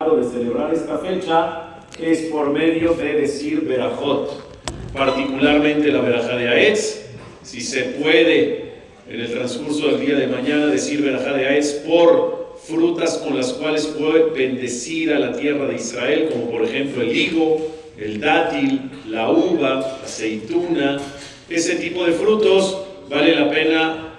de celebrar esta fecha es por medio de decir Berajot, particularmente la Berajá de Aetz. Si se puede en el transcurso del día de mañana decir Berajá de Aetz por frutas con las cuales puede bendecir a la tierra de Israel, como por ejemplo el higo, el dátil, la uva, la aceituna, ese tipo de frutos vale la pena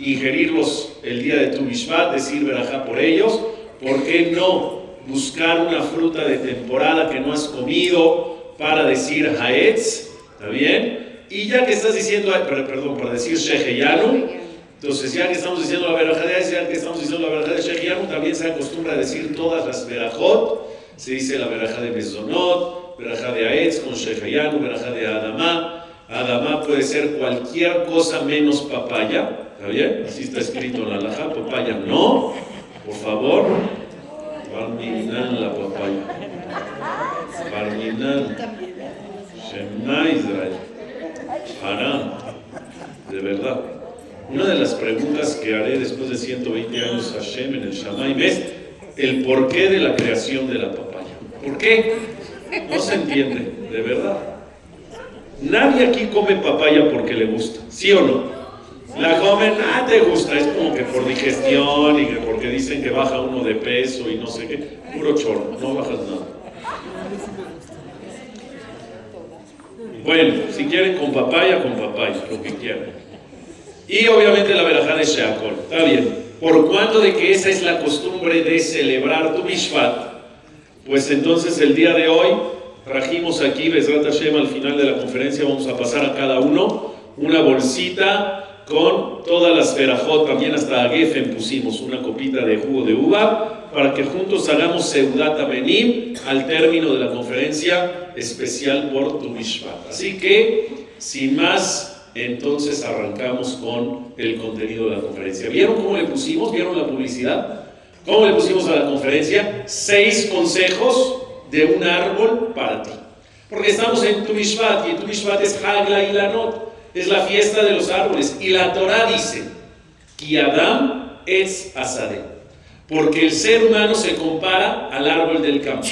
ingerirlos el día de tu Mishpat, decir Berajá por ellos. ¿Por qué no buscar una fruta de temporada que no has comido para decir Haetz, ¿está bien? Y ya que estás diciendo, perdón, para decir Sheheyanu, entonces ya que estamos diciendo la verajá de ya que estamos diciendo la verajá de Sheheyanu, también se acostumbra a decir todas las verajot, se dice la verajá de Mezonot, verajá de Haetz con Sheheyanu, verajá de Adamá, Adamá puede ser cualquier cosa menos papaya, ¿está bien? Así está escrito en la alajá, papaya no, por favor, Barminan la papaya. Barminan. Shema Israel. Haram. De verdad. Una de las preguntas que haré después de 120 años a Hashem en el Shamaim es el porqué de la creación de la papaya. ¿Por qué? No se entiende, de verdad. Nadie aquí come papaya porque le gusta, ¿sí o no? La comen, ah, te gusta, es como que por digestión y que porque dicen que baja uno de peso y no sé qué. Puro chorro, no bajas nada. Bueno, si quieren con papaya, con papaya, lo que quieran. Y obviamente la verajá de Sheakol. Está bien. Por cuanto de que esa es la costumbre de celebrar tu Mishpat, pues entonces el día de hoy trajimos aquí, Besrat Hashem, al final de la conferencia vamos a pasar a cada uno una bolsita con todas las verajot, también hasta Geffen pusimos una copita de jugo de uva, para que juntos hagamos Seudat Benim al término de la conferencia especial por tu Así que, sin más, entonces arrancamos con el contenido de la conferencia. ¿Vieron cómo le pusimos? ¿Vieron la publicidad? ¿Cómo le pusimos a la conferencia? Seis consejos de un árbol para ti. Porque estamos en tu y en es Hagla y Lanot es la fiesta de los árboles. Y la Torah dice, que Adam es Asadeh, porque el ser humano se compara al árbol del campo.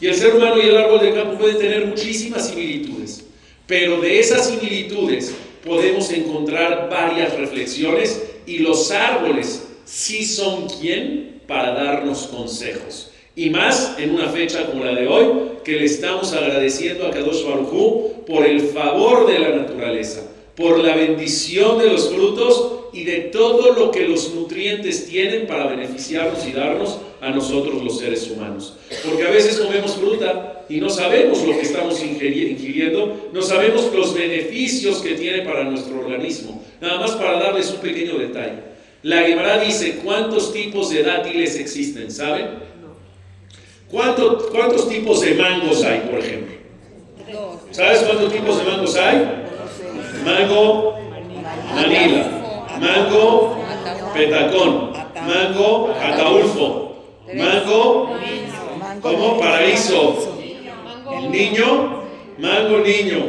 Y el ser humano y el árbol del campo pueden tener muchísimas similitudes, pero de esas similitudes podemos encontrar varias reflexiones y los árboles sí son quien para darnos consejos. Y más en una fecha como la de hoy, que le estamos agradeciendo a Kadosh Baruj por el favor de la naturaleza por la bendición de los frutos y de todo lo que los nutrientes tienen para beneficiarnos y darnos a nosotros los seres humanos. Porque a veces comemos fruta y no sabemos lo que estamos ingiriendo, no sabemos los beneficios que tiene para nuestro organismo. Nada más para darles un pequeño detalle. La Gemara dice cuántos tipos de dátiles existen, ¿saben? ¿Cuántos tipos de mangos hay, por ejemplo? ¿Sabes cuántos tipos de mangos hay? Mango Manila, mango petacón, mango ataulfo, mango como paraíso, niño, mango niño,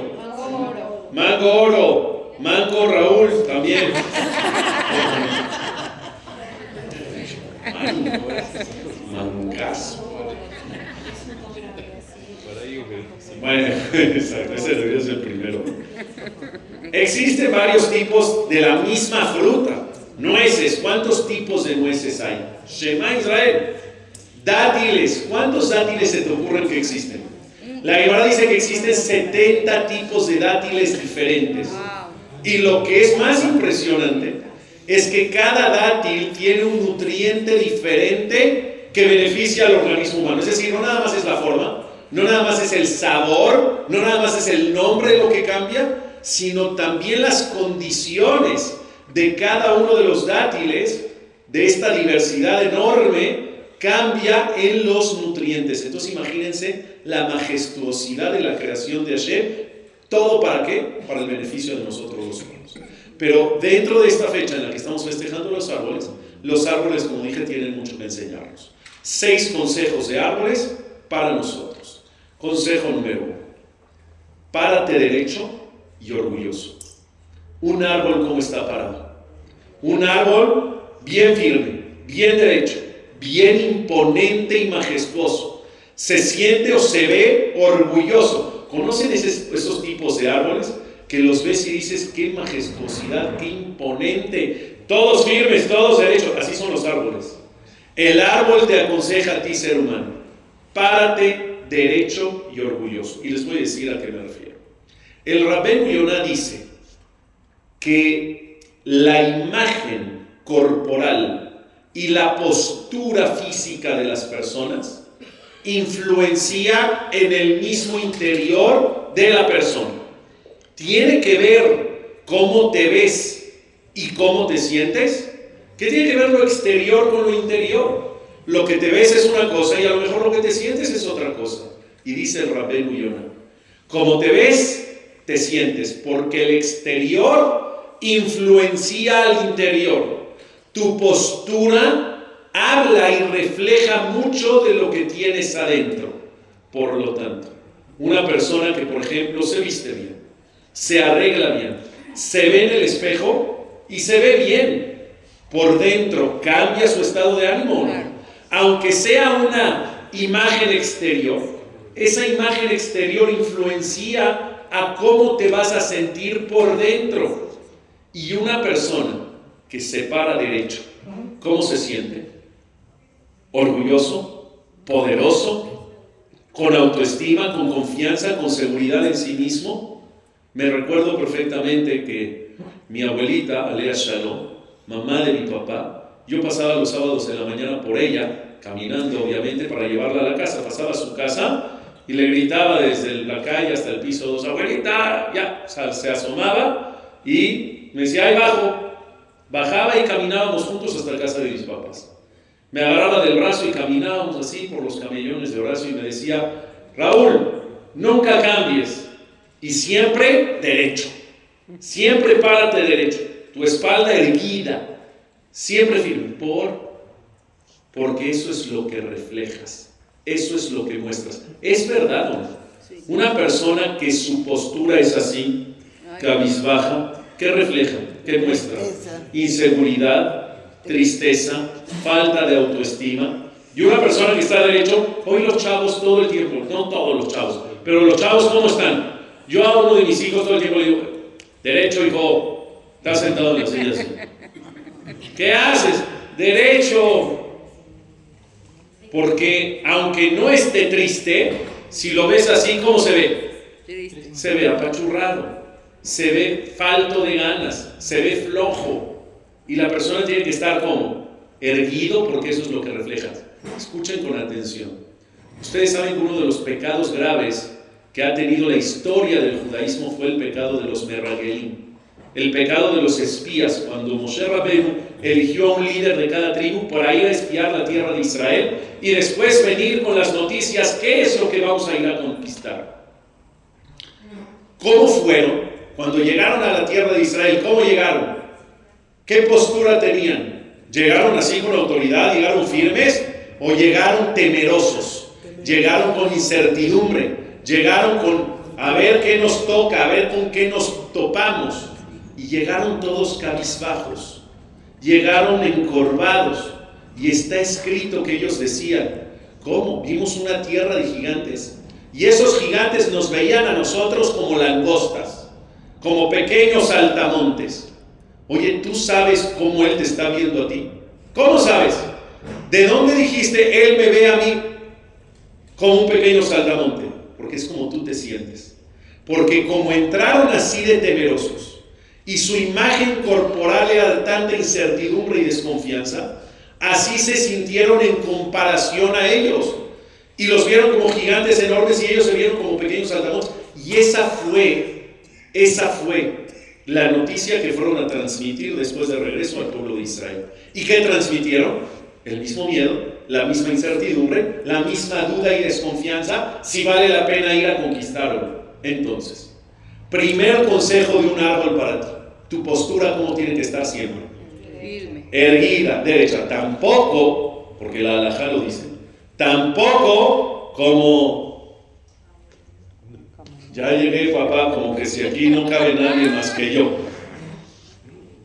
mango oro, mango Raúl también. Mangazo. Bueno, ese es el primero. Existen varios tipos de la misma fruta. Nueces, ¿cuántos tipos de nueces hay? Shema Israel. Dátiles, ¿cuántos dátiles se te ocurren que existen? La Gemara dice que existen 70 tipos de dátiles diferentes. Y lo que es más impresionante es que cada dátil tiene un nutriente diferente que beneficia al organismo humano. Es decir, no nada más es la forma, no nada más es el sabor, no nada más es el nombre lo que cambia, sino también las condiciones de cada uno de los dátiles, de esta diversidad enorme, cambia en los nutrientes. Entonces imagínense la majestuosidad de la creación de Hashem. ¿Todo para qué? Para el beneficio de nosotros los humanos. Pero dentro de esta fecha en la que estamos festejando los árboles, los árboles, como dije, tienen mucho que enseñarnos. Seis consejos de árboles para nosotros. Consejo número uno. Párate derecho y orgulloso. Un árbol como está parado. Un árbol bien firme, bien derecho, bien imponente y majestuoso. Se siente o se ve orgulloso. ¿Conocen esos tipos de árboles? Que los ves y dices, qué majestuosidad, qué imponente. Todos firmes, todos derechos. Así son los árboles. El árbol te aconseja a ti, ser humano. Párate derecho y orgulloso. Y les voy a decir a qué me refiero. El Rabén Yonah dice que la imagen corporal y la postura física de las personas influencia en el mismo interior de la persona. Tiene que ver cómo te ves y cómo te sientes. ¿Qué tiene que ver lo exterior con lo interior? Lo que te ves es una cosa y a lo mejor lo que te sientes es otra cosa. Y dice el Rabén Uyona, como te ves, te sientes, porque el exterior influencia al interior. Tu postura habla y refleja mucho de lo que tienes adentro. Por lo tanto, una persona que, por ejemplo, se viste bien, se arregla bien, se ve en el espejo y se ve bien por dentro, cambia su estado de ánimo. Aunque sea una imagen exterior, esa imagen exterior influencia a cómo te vas a sentir por dentro. Y una persona que se para derecho, ¿cómo se siente? Orgulloso, poderoso, con autoestima, con confianza, con seguridad en sí mismo. Me recuerdo perfectamente que mi abuelita, Alea Shalom, mamá de mi papá, yo pasaba los sábados en la mañana por ella, caminando obviamente para llevarla a la casa, pasaba a su casa y le gritaba desde la calle hasta el piso dos, abuelita, ya, se asomaba y me decía, ahí bajo. Bajaba y caminábamos juntos hasta la casa de mis papás. Me agarraba del brazo y caminábamos así por los camellones de Horacio y me decía, Raúl, nunca cambies y siempre derecho. Siempre párate derecho tu espalda erguida, siempre firme, por, porque eso es lo que reflejas, eso es lo que muestras. ¿Es verdad o no? Una persona que su postura es así, cabizbaja, ¿qué refleja? ¿Qué muestra? Inseguridad, tristeza, falta de autoestima. Y una persona que está derecho, hoy los chavos todo el tiempo, no todos los chavos, pero los chavos, ¿cómo están? Yo a uno de mis hijos todo el tiempo le digo, derecho, hijo, Está sentado en la silla así. ¿Qué haces? Derecho. Porque aunque no esté triste, si lo ves así, ¿cómo se ve? Se ve apachurrado, se ve falto de ganas, se ve flojo. Y la persona tiene que estar como erguido porque eso es lo que refleja. Escuchen con atención. Ustedes saben que uno de los pecados graves que ha tenido la historia del judaísmo fue el pecado de los Merragelim el pecado de los espías, cuando Moshe Rabbeinu eligió a un líder de cada tribu para ir a espiar la tierra de Israel y después venir con las noticias, ¿qué es lo que vamos a ir a conquistar? ¿Cómo fueron cuando llegaron a la tierra de Israel? ¿Cómo llegaron? ¿Qué postura tenían? ¿Llegaron así con autoridad? ¿Llegaron firmes? ¿O llegaron temerosos? ¿Llegaron con incertidumbre? ¿Llegaron con a ver qué nos toca, a ver con qué nos topamos? Y llegaron todos cabizbajos, llegaron encorvados. Y está escrito que ellos decían, ¿cómo? Vimos una tierra de gigantes. Y esos gigantes nos veían a nosotros como langostas, como pequeños saltamontes. Oye, ¿tú sabes cómo Él te está viendo a ti? ¿Cómo sabes? ¿De dónde dijiste Él me ve a mí como un pequeño saltamonte? Porque es como tú te sientes. Porque como entraron así de temerosos, y su imagen corporal era de tanta incertidumbre y desconfianza, así se sintieron en comparación a ellos. Y los vieron como gigantes enormes y ellos se vieron como pequeños saltamontes. Y esa fue, esa fue la noticia que fueron a transmitir después del regreso al pueblo de Israel. ¿Y qué transmitieron? El mismo miedo, la misma incertidumbre, la misma duda y desconfianza, si vale la pena ir a conquistarlo. Entonces, primer consejo de un árbol para ti tu postura como tiene que estar siempre. Erguida, derecha. Tampoco, porque la alhaja lo dice, tampoco como, ya llegué papá, como que si aquí no cabe nadie más que yo.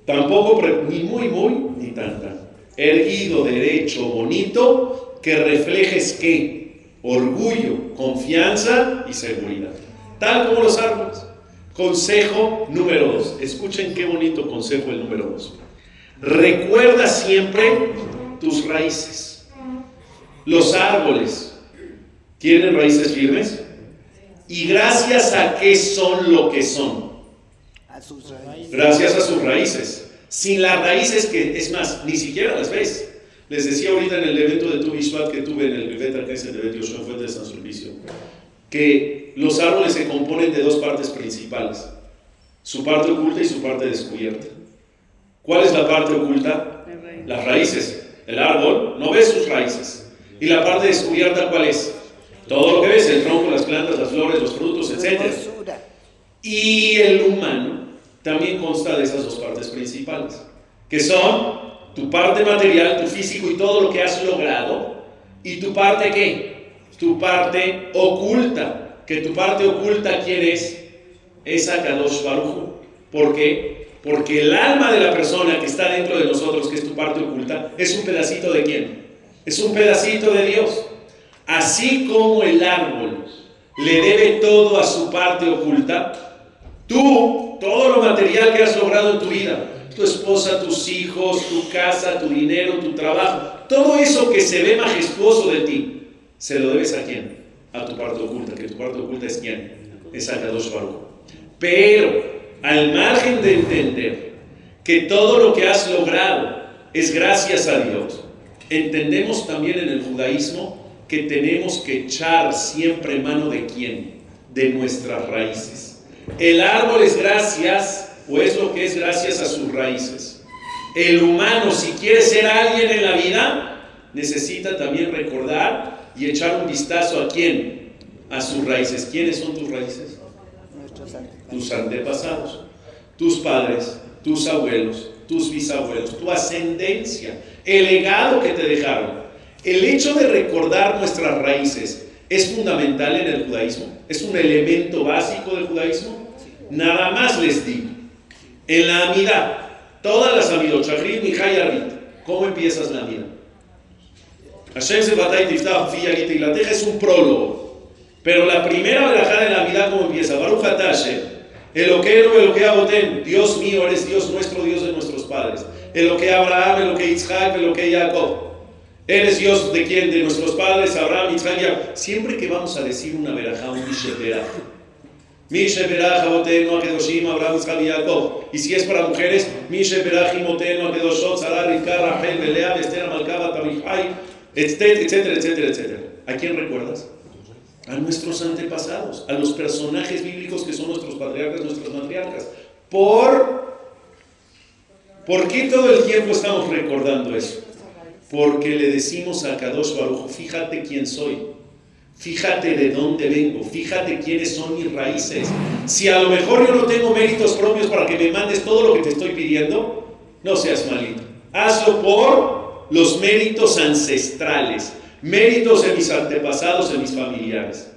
Tampoco, ni muy, muy, ni tanta. erguido, derecho, bonito, que reflejes qué? Orgullo, confianza y seguridad. Tal como los árboles. Consejo número dos. Escuchen qué bonito consejo el número dos. Recuerda siempre tus raíces. Los árboles tienen raíces firmes. ¿Y gracias a qué son lo que son? Gracias a sus raíces. Sin las raíces que, es más, ni siquiera las ves. Les decía ahorita en el evento de Tu que tuve en el Beta que es el de Fuente de San Sulpicio, que los árboles se componen de dos partes principales, su parte oculta y su parte descubierta. ¿Cuál es la parte oculta? Las raíces. El árbol no ve sus raíces. ¿Y la parte descubierta cuál es? Todo lo que ves, el tronco, las plantas, las flores, los frutos, etc. Y el humano también consta de esas dos partes principales, que son tu parte material, tu físico y todo lo que has logrado, y tu parte qué? Tu parte oculta, que tu parte oculta, ¿quién es? Es Akadosh Baruch. ¿Por qué? Porque el alma de la persona que está dentro de nosotros, que es tu parte oculta, es un pedacito de quién? Es un pedacito de Dios. Así como el árbol le debe todo a su parte oculta, tú, todo lo material que has logrado en tu vida, tu esposa, tus hijos, tu casa, tu dinero, tu trabajo, todo eso que se ve majestuoso de ti, ¿se lo debes a quién? A tu parte oculta, que tu parte oculta es quién? Es Akadosh Baruch. Pero, al margen de entender que todo lo que has logrado es gracias a Dios, entendemos también en el judaísmo que tenemos que echar siempre mano de quién? De nuestras raíces. El árbol es gracias, o es lo que es gracias a sus raíces. El humano, si quiere ser alguien en la vida, necesita también recordar y echar un vistazo a quién? A sus raíces. ¿Quiénes son tus raíces? Tus antepasados, tus padres, tus abuelos, tus bisabuelos, tu ascendencia, el legado que te dejaron. El hecho de recordar nuestras raíces es fundamental en el judaísmo, es un elemento básico del judaísmo. Nada más les digo, en la amida, todas las amidos, Chagrin y Hayarit, ¿cómo empiezas la amida? Hashem se y tiftach y la teja es un prólogo, pero la primera verajada de la amida, ¿cómo empieza? Baruch Hatashem, Eloquero, que Aboten, Dios mío, eres Dios nuestro, Dios de nuestros padres. que Abraham, Eloque Isaac, que Jacob. Eres Dios de quién? De nuestros padres, Abraham, Isaac, Siempre que vamos a decir una verajá, un misheberaj. Misheberaj, Abotenu, Akedoshim, Abraham, Isaac Jacob. Y si es para mujeres, Misheberaj, Imotenu, Akedoshot, Sarah, Rivka, Rachel, Belea, Esther, Malkaba, Tabijay, etcétera, etcétera, etcétera. ¿A quién recuerdas? A nuestros antepasados, a los personajes bíblicos que son nuestros patriarcas, nuestras matriarcas. ¿Por, ¿Por qué todo el tiempo estamos recordando eso? porque le decimos a Kadosh Baruch, fíjate quién soy, fíjate de dónde vengo, fíjate quiénes son mis raíces. Si a lo mejor yo no tengo méritos propios para que me mandes todo lo que te estoy pidiendo, no seas malito. Hazlo por los méritos ancestrales, méritos de mis antepasados, de mis familiares.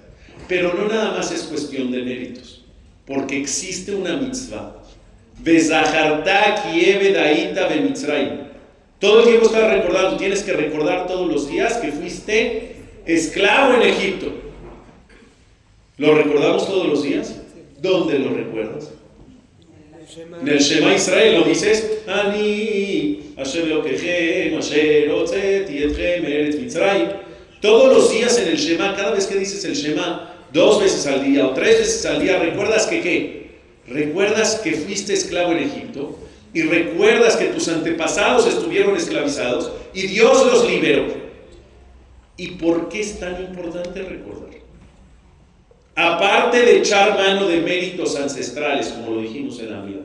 Pero no nada más es cuestión de méritos, porque existe una mitzvah. Todo el tiempo estás recordando, tienes que recordar todos los días que fuiste esclavo en Egipto. ¿Lo recordamos todos los días? ¿Dónde lo recuerdas? En el Shema Israel lo dices, Ani, Todos los días en el Shema, cada vez que dices el Shema, dos veces al día o tres veces al día, recuerdas que qué? Recuerdas que fuiste esclavo en Egipto y recuerdas que tus antepasados estuvieron esclavizados y Dios los liberó. ¿Y por qué es tan importante recordar? Aparte de echar mano de méritos ancestrales, como lo dijimos en la vida,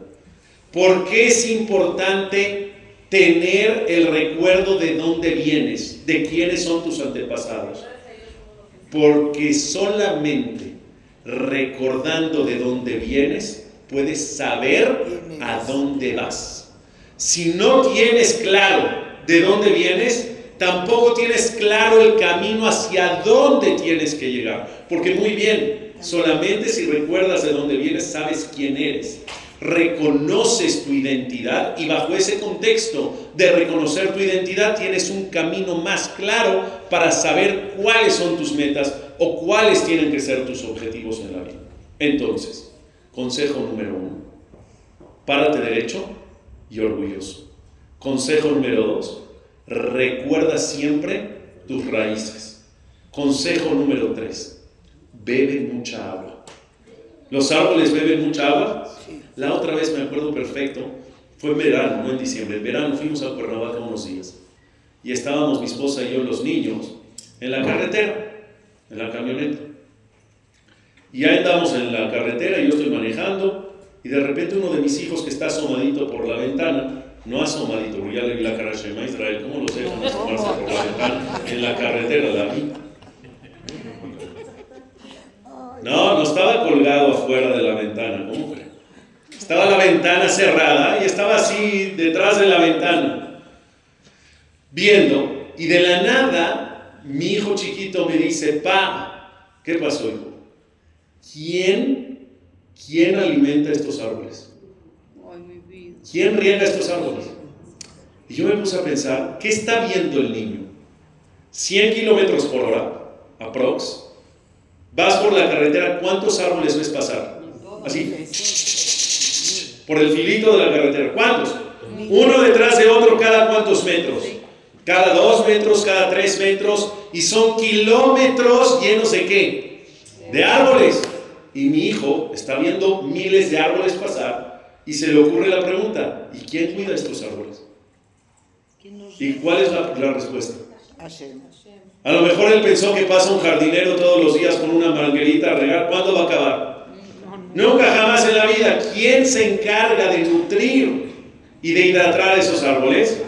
¿por qué es importante tener el recuerdo de dónde vienes, de quiénes son tus antepasados? Porque solamente recordando de dónde vienes, puedes saber a dónde vas. Si no tienes claro de dónde vienes, tampoco tienes claro el camino hacia dónde tienes que llegar. Porque muy bien, solamente si recuerdas de dónde vienes, sabes quién eres. reconoces tu identidad y bajo ese contexto de reconocer tu identidad tienes un camino más claro para saber cuáles son tus metas o cuáles tienen que ser tus objetivos en la vida. Entonces, consejo número uno, párate derecho y orgulloso. Consejo número dos, recuerda siempre tus raíces. Consejo número tres, bebe mucha agua. ¿Los árboles beben mucha agua? La otra vez me acuerdo perfecto, fue en verano, no en diciembre. En verano fuimos a Cuernavaca unos días y estábamos mi esposa y yo, los niños, en la carretera, en la camioneta. Y ahí andamos en la carretera, yo estoy manejando y de repente uno de mis hijos que está asomadito por la ventana, no ya le vi la cara a Shema Israel, ¿cómo los dejan asomarse por la ventana en la carretera, la vi? No, no estaba colgado afuera de la ventana, ¿cómo crees? Estaba la ventana cerrada y estaba así detrás de la ventana, viendo. Y de la nada, mi hijo chiquito me dice, pa, ¿qué pasó, hijo? ¿Quién, quién alimenta estos árboles? ¿Quién riega estos árboles? Y yo me puse a pensar, ¿qué está viendo el niño? 100 kilómetros por hora, aprox. Vas por la carretera, ¿cuántos árboles ves pasar? Así por el filito de la carretera. ¿Cuántos? Uno detrás de otro cada cuántos metros. Cada dos metros, cada tres metros. Y son kilómetros llenos de qué? De árboles. Y mi hijo está viendo miles de árboles pasar y se le ocurre la pregunta, ¿y quién cuida estos árboles? ¿Y cuál es la, la respuesta? A lo mejor él pensó que pasa un jardinero todos los días con una manguerita a regar. ¿Cuándo va a acabar? Nunca jamás en la vida. ¿Quién se encarga de nutrir y de hidratar esos árboles?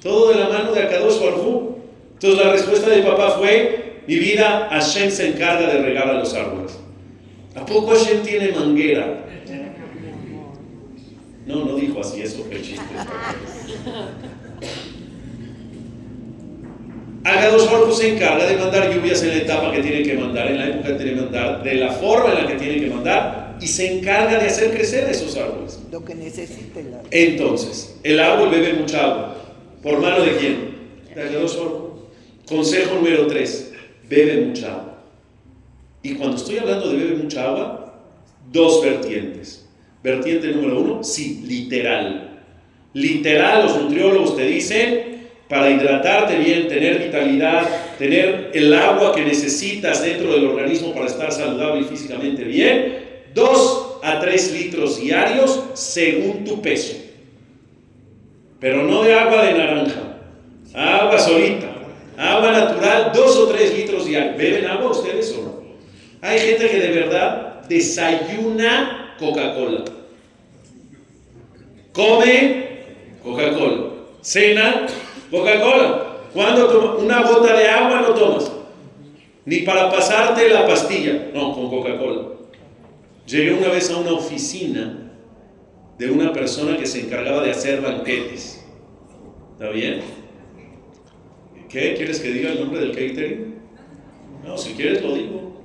Todo de la mano de Akadosh Baruj Entonces la respuesta de papá fue, mi vida, Hashem se encarga de regar a los árboles. ¿A poco Hashem tiene manguera? No, no dijo así, eso fue chiste. Agados Baruj se encarga de mandar lluvias en la etapa que tiene que mandar, en la época que tiene que mandar, de la forma en la que tiene que mandar, y se encarga de hacer crecer esos árboles. Lo que necesita el árbol. Entonces, el árbol bebe mucha agua. ¿Por mano de quién? De Consejo número 3, bebe mucha agua. Y cuando estoy hablando de bebe mucha agua, dos vertientes. Vertiente número uno, sí, literal. Literal, los nutriólogos te dicen, para hidratarte bien, tener vitalidad, tener el agua que necesitas dentro del organismo para estar saludable y físicamente bien, 2 a 3 litros diarios según tu peso. Pero no de agua de naranja, agua solita, agua natural, 2 o 3 litros diarios. ¿Beben agua ustedes o no? Hay gente que de verdad desayuna Coca-Cola. Come Coca-Cola. Cena Coca-Cola. Cuando tomas una gota de agua no tomas. Ni para pasarte la pastilla. No, con Coca-Cola. Llegué una vez a una oficina de una persona que se encargaba de hacer banquetes. ¿Está bien? ¿Qué? ¿Quieres que diga el nombre del catering? No, si quieres lo digo.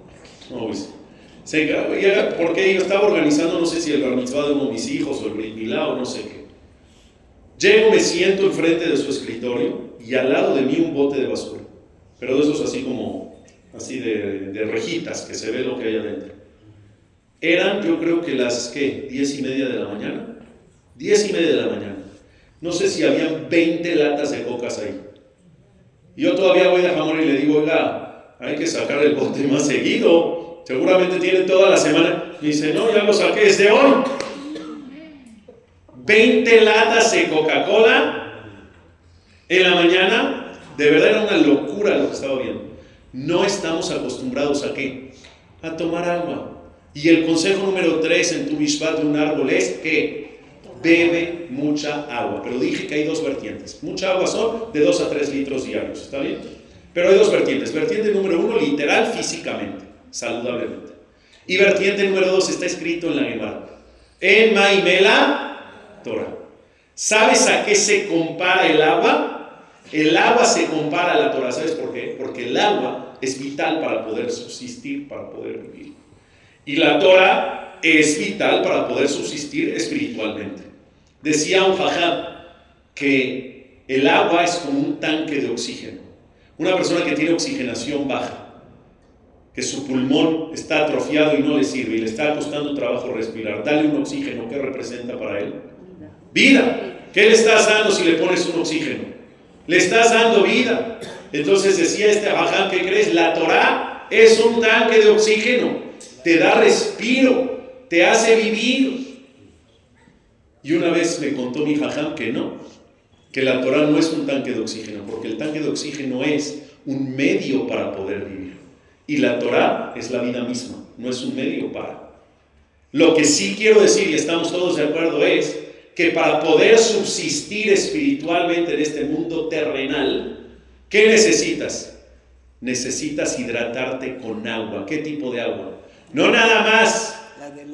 No, pues. Se porque yo estaba organizando, no sé si el bar de uno de mis hijos o el brit o no sé qué. Llego, me siento enfrente de su escritorio y al lado de mí un bote de basura. Pero de esos así como, así de, de rejitas, que se ve lo que hay adentro. Eran, yo creo que las, ¿qué? ¿Diez y media de la mañana? Diez y media de la mañana. No sé si habían 20 latas de cocas ahí. Yo todavía voy a jamón y le digo, oiga, hay que sacar el bote más seguido. Seguramente tienen toda la semana. Dice, no, ya lo saqué desde hoy. 20 latas de Coca-Cola en la mañana. De verdad era una locura lo que estaba viendo. No estamos acostumbrados a qué? A tomar agua. Y el consejo número 3 en tu Mishpat de un árbol es que bebe mucha agua. Pero dije que hay dos vertientes. Mucha agua son de 2 a 3 litros diarios. ¿Está bien? Pero hay dos vertientes. Vertiente número 1, literal, físicamente, saludablemente. Y vertiente número 2 está escrito en la Gemara. En Maimela Torah. ¿Sabes a qué se compara el agua? El agua se compara a la Torah. ¿Sabes por qué? Porque el agua es vital para poder subsistir, para poder vivir. Y la Torah es vital para poder subsistir espiritualmente. Decía un jajam que el agua es como un tanque de oxígeno. Una persona que tiene oxigenación baja, que su pulmón está atrofiado y no le sirve y le está costando trabajo respirar, dale un oxígeno, ¿qué representa para él? Vida. ¿Qué le estás dando si le pones un oxígeno? Le estás dando vida. Entonces decía este Abaján, ¿qué crees? La Torah es un tanque de oxígeno, te da respiro, te hace vivir. Y una vez me contó mi jajam que no, que la Torah no es un tanque de oxígeno, porque el tanque de oxígeno es un medio para poder vivir. Y la Torah es la vida misma, no es un medio para. Lo que sí quiero decir, y estamos todos de acuerdo, es que para poder subsistir espiritualmente en este mundo terrenal, ¿qué necesitas? Necesitas hidratarte con agua. ¿Qué tipo de agua? No nada más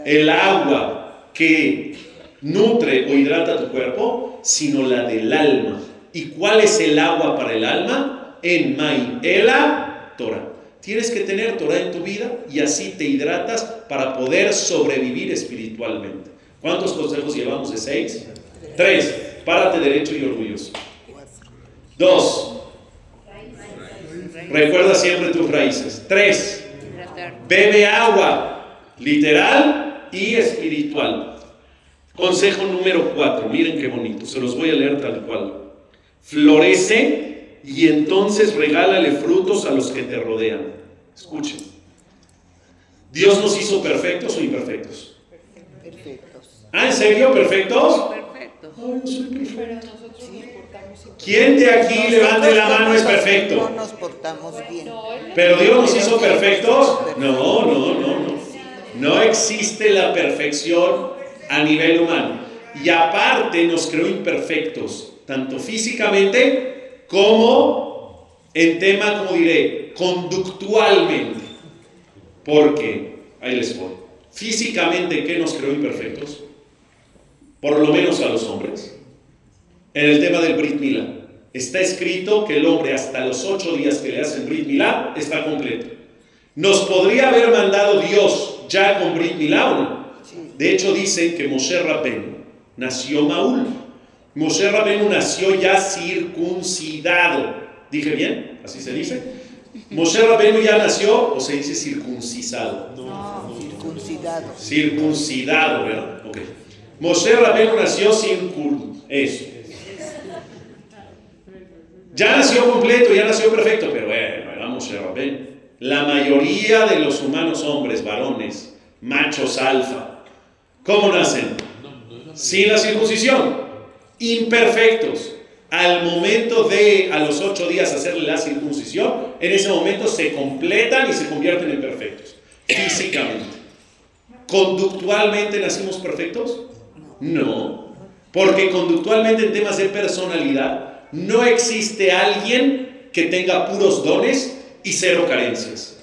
el agua que nutre o hidrata tu cuerpo, sino la del alma. ¿Y cuál es el agua para el alma? En Ela Torah. Tienes que tener Torah en tu vida y así te hidratas para poder sobrevivir espiritualmente. ¿Cuántos consejos llevamos de seis? Tres. Párate derecho y orgulloso. Dos. Recuerda siempre tus raíces. Tres. Bebe agua, literal y espiritual. Consejo número cuatro. Miren qué bonito. Se los voy a leer tal cual. Florece y entonces regálale frutos a los que te rodean. Escuchen. Dios nos hizo perfectos o imperfectos. ¿Ah, en serio? ¿Perfectos? Perfectos. Ay, soy perfecto. ¿Quién de aquí levante la mano es perfecto? No nos portamos bien. ¿Pero Dios nos hizo perfectos? No, no, no, no. No existe la perfección a nivel humano. Y aparte nos creó imperfectos, tanto físicamente como en tema, como diré, conductualmente. Porque, ahí les voy. Físicamente, ¿qué nos creó imperfectos? por lo menos a los hombres. En el tema del Brit Milá, está escrito que el hombre hasta los ocho días que le hacen Brit Milá está completo. ¿Nos podría haber mandado Dios ya con Brit Milá o no? De hecho dicen que Moshe Rabbeinu nació Maúl. Moshe Rabbeinu nació ya circuncidado. ¿Dije bien? ¿Así se dice? Moshe Rabbeinu ya nació o se dice circuncisado. No, circuncidado. Circuncidado, ¿verdad? Ok. Moshe Rabbeinu nació sin. Eso. Ya nació completo, ya nació perfecto, pero bueno, era Moshe Rabbeinu. La mayoría de los humanos hombres, varones, machos alfa, ¿cómo nacen? Sin la circuncisión. Imperfectos. Al momento de, a los ocho días, hacerle la circuncisión, en ese momento se completan y se convierten en perfectos. Físicamente. ¿Conductualmente nacimos perfectos? No, porque conductualmente en temas de personalidad no existe alguien que tenga puros dones y cero carencias.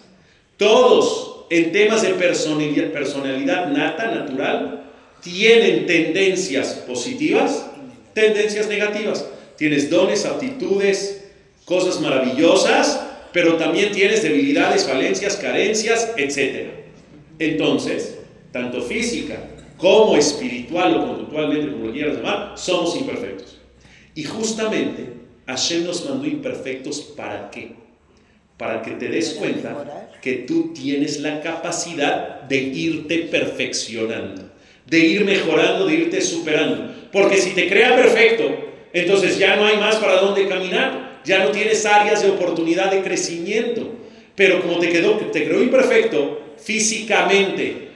Todos en temas de personalidad, personalidad nata, natural, tienen tendencias positivas, tendencias negativas. Tienes dones, aptitudes, cosas maravillosas, pero también tienes debilidades, falencias, carencias, etc. Entonces, tanto física como espiritual o conductualmente, como lo quieras llamar, somos imperfectos. Y justamente Hashem nos mandó imperfectos para qué? Para que te des cuenta que tú tienes la capacidad de irte perfeccionando, de ir mejorando, de irte superando. Porque si te crea perfecto, entonces ya no hay más para dónde caminar, ya no tienes áreas de oportunidad de crecimiento. Pero como te quedó, te creó imperfecto físicamente,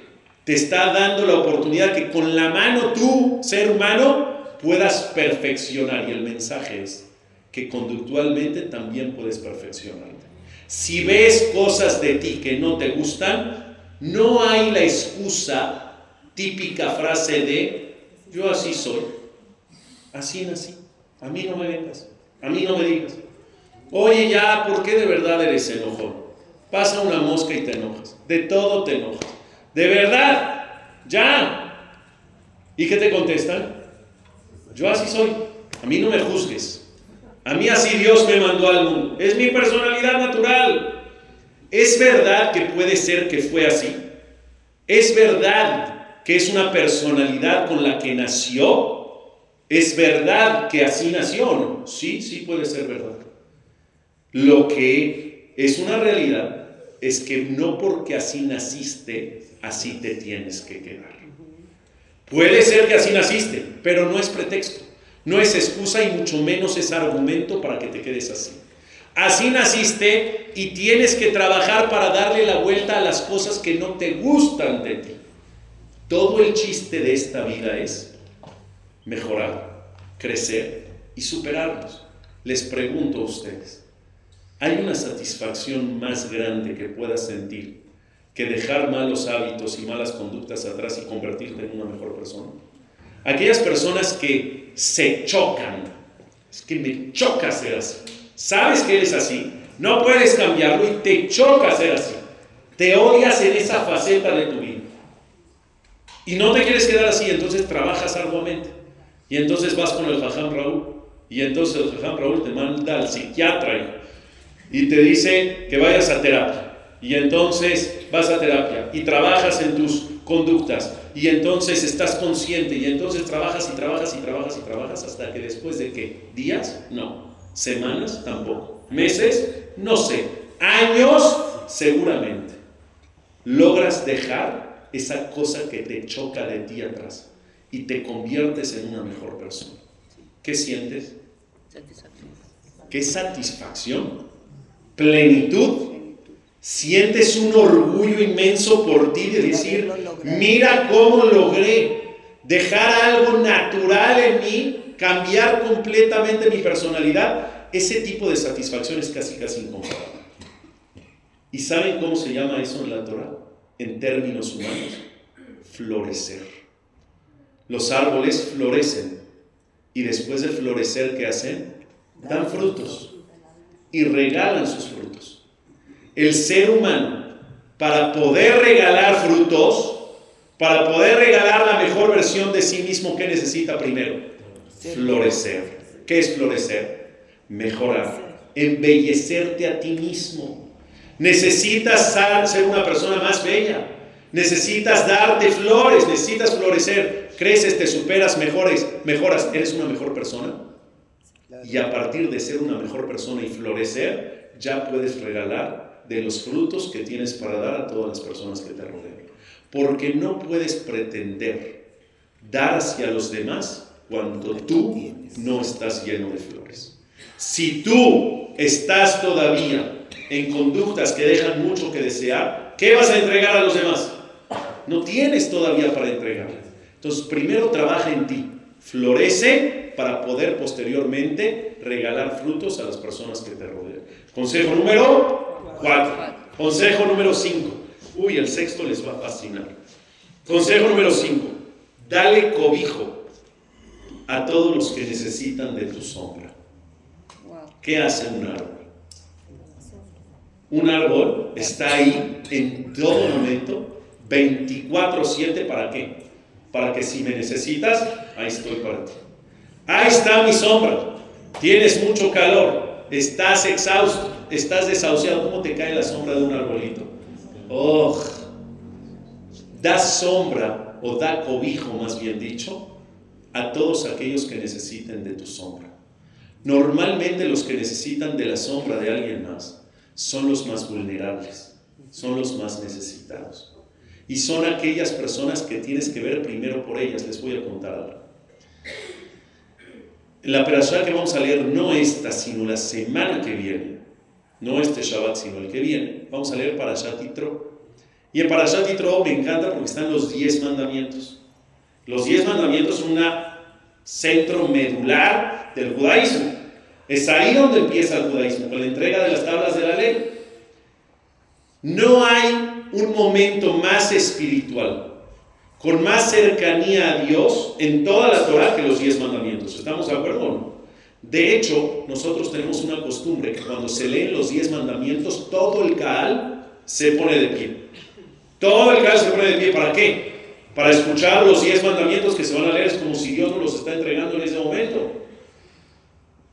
te está dando la oportunidad que con la mano tú, ser humano, puedas perfeccionar. Y el mensaje es que conductualmente también puedes perfeccionarte. Si ves cosas de ti que no te gustan, no hay la excusa, típica frase de yo así soy, así nací, a mí no me vengas, a mí no me digas. Oye ya, ¿por qué de verdad eres enojón? Pasa una mosca y te enojas, de todo te enojas. De verdad, ya. ¿Y qué te contestan? Yo así soy. A mí no me juzgues. A mí así Dios me mandó al mundo. Es mi personalidad natural. Es verdad que puede ser que fue así. Es verdad que es una personalidad con la que nació. Es verdad que así nació, ¿no? Sí, sí puede ser verdad. Lo que es una realidad es que no porque así naciste, así te tienes que quedar. Puede ser que así naciste, pero no es pretexto, no es excusa y mucho menos es argumento para que te quedes así. Así naciste y tienes que trabajar para darle la vuelta a las cosas que no te gustan de ti. Todo el chiste de esta vida es mejorar, crecer y superarnos. Les pregunto a ustedes, ¿hay una satisfacción más grande que puedas sentir que dejar malos hábitos y malas conductas atrás y convertirte en una mejor persona? Aquellas personas que se chocan, es que me choca ser así sabes que eres así, no puedes cambiarlo y te choca ser así. Te odias en esa faceta de tu vida. Y no te quieres quedar así, entonces trabajas arduamente. Y entonces vas con el Jajam Raúl. Y entonces el Jajam Raúl te manda al psiquiatra y te dice que vayas a terapia. Y entonces vas a terapia y trabajas en tus conductas. Y entonces estás consciente. Y entonces trabajas y trabajas y trabajas y trabajas hasta que después de qué? ¿Días? No Semanas tampoco. Meses, no sé. Años, seguramente. Logras dejar esa cosa que te choca de ti atrás y te conviertes en una mejor persona. ¿Qué sientes? ¿Qué satisfacción? Plenitud. Sientes un orgullo inmenso por ti de decir, mira cómo logré dejar algo natural en mí cambiar completamente mi personalidad, ese tipo de satisfacción es casi, casi incomparable. ¿Y saben cómo se llama eso en la Torah? En términos humanos, florecer. Los árboles florecen y después de florecer, ¿qué hacen? Dan frutos y regalan sus frutos. El ser humano, para poder regalar frutos, para poder regalar la mejor versión de sí mismo, ¿qué necesita primero? florecer. ¿Qué es florecer? Mejorar, embellecerte a ti mismo. Necesitas ser una persona más bella. Necesitas darte flores, necesitas florecer. Creces, te superas, mejores, mejoras. ¿Eres una mejor persona? Y a partir de ser una mejor persona y florecer, ya puedes regalar de los frutos que tienes para dar a todas las personas que te rodean. Porque no puedes pretender dar hacia los demás cuando tú no estás lleno de flores. Si tú estás todavía en conductas que dejan mucho que desear, ¿qué vas a entregar a los demás? No tienes todavía para entregar. Entonces, primero trabaja en ti, florece para poder posteriormente regalar frutos a las personas que te rodean. Consejo número 4. Consejo número 5. Uy, el sexto les va a fascinar. Consejo número 5. Dale cobijo a todos los que necesitan de tu sombra. ¿Qué hace un árbol? Un árbol está ahí en todo momento, 24/7, ¿para qué? Para que si me necesitas, ahí estoy para ti. Ahí está mi sombra. Tienes mucho calor, estás exhausto, estás desahuciado. ¿Cómo te cae la sombra de un arbolito? Oh, da sombra o da cobijo, más bien dicho, a todos aquellos que necesiten de tu sombra. Normalmente los que necesitan de la sombra de alguien más son los más vulnerables, son los más necesitados. Y son aquellas personas que tienes que ver primero por ellas. Les voy a contar algo. La persona que vamos a leer no esta, sino la semana que viene. No este Shabbat, sino el que viene. Vamos a leer para Yitro. Y en Parashat Yitro me encanta porque están los diez mandamientos. Los diez mandamientos son un centro medular del judaísmo. Es ahí donde empieza el judaísmo, con la entrega de las tablas de la ley. No hay un momento más espiritual, con más cercanía a Dios en toda la Torah que los diez mandamientos. ¿Estamos de acuerdo? De hecho, nosotros tenemos una costumbre que cuando se leen los diez mandamientos, todo el Kaal se pone de pie. Todo el Kaal se pone de pie. ¿Para qué? para escuchar los diez mandamientos que se van a leer es como si Dios nos los está entregando en ese momento.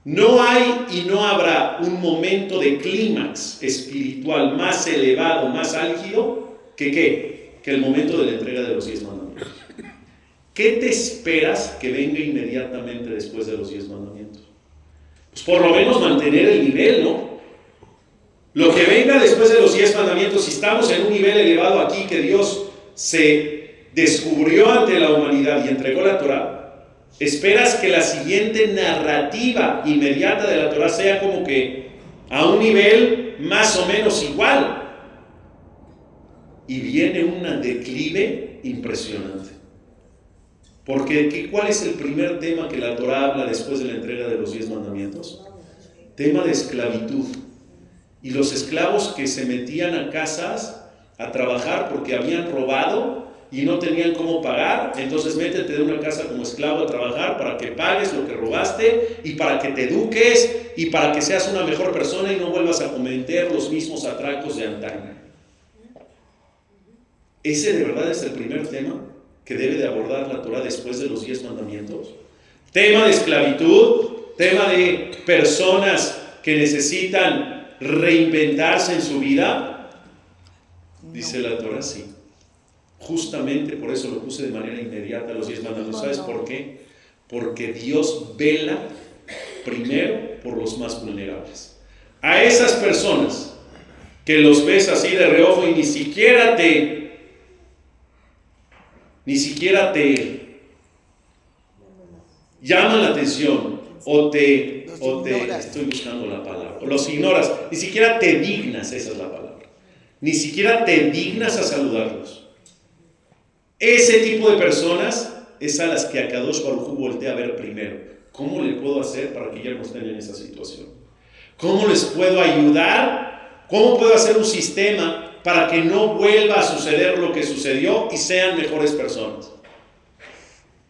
No hay y no habrá un momento de clímax espiritual más elevado, más álgido, que qué? que el momento de la entrega de los diez mandamientos. ¿Qué te esperas que venga inmediatamente después de los diez mandamientos? Pues por lo menos mantener el nivel, ¿no? Lo que venga después de los diez mandamientos, si estamos en un nivel elevado aquí que Dios se descubrió ante la humanidad y entregó la Torah, esperas que la siguiente narrativa inmediata de la Torah sea como que a un nivel más o menos igual. Y viene un declive impresionante. Porque ¿cuál es el primer tema que la Torah habla después de la entrega de los diez mandamientos? Tema de esclavitud. Y los esclavos que se metían a casas a trabajar porque habían robado y no tenían cómo pagar, entonces métete de una casa como esclavo a trabajar para que pagues lo que robaste y para que te eduques y para que seas una mejor persona y no vuelvas a cometer los mismos atracos de antaño. Ese de verdad es el primer tema que debe de abordar la Torah después de los diez mandamientos. Tema de esclavitud, tema de personas que necesitan reinventarse en su vida? Dice la Torah, sí. Justamente por eso lo puse de manera inmediata los diez mandamientos. ¿Sabes por qué? Porque Dios vela primero por los más vulnerables. A esas personas que los ves así de reojo y ni siquiera te, ni siquiera te llaman la atención o te o te estoy buscando la palabra, o los ignoras, ni siquiera te dignas, esa es la palabra, ni siquiera te dignas a saludarlos. Ese tipo de personas es a las que Akadosh Baruj voltea a ver primero. ¿Cómo le puedo hacer para que ya no estén en esa situación? ¿Cómo les puedo ayudar? ¿Cómo puedo hacer un sistema para que no vuelva a suceder lo que sucedió y sean mejores personas?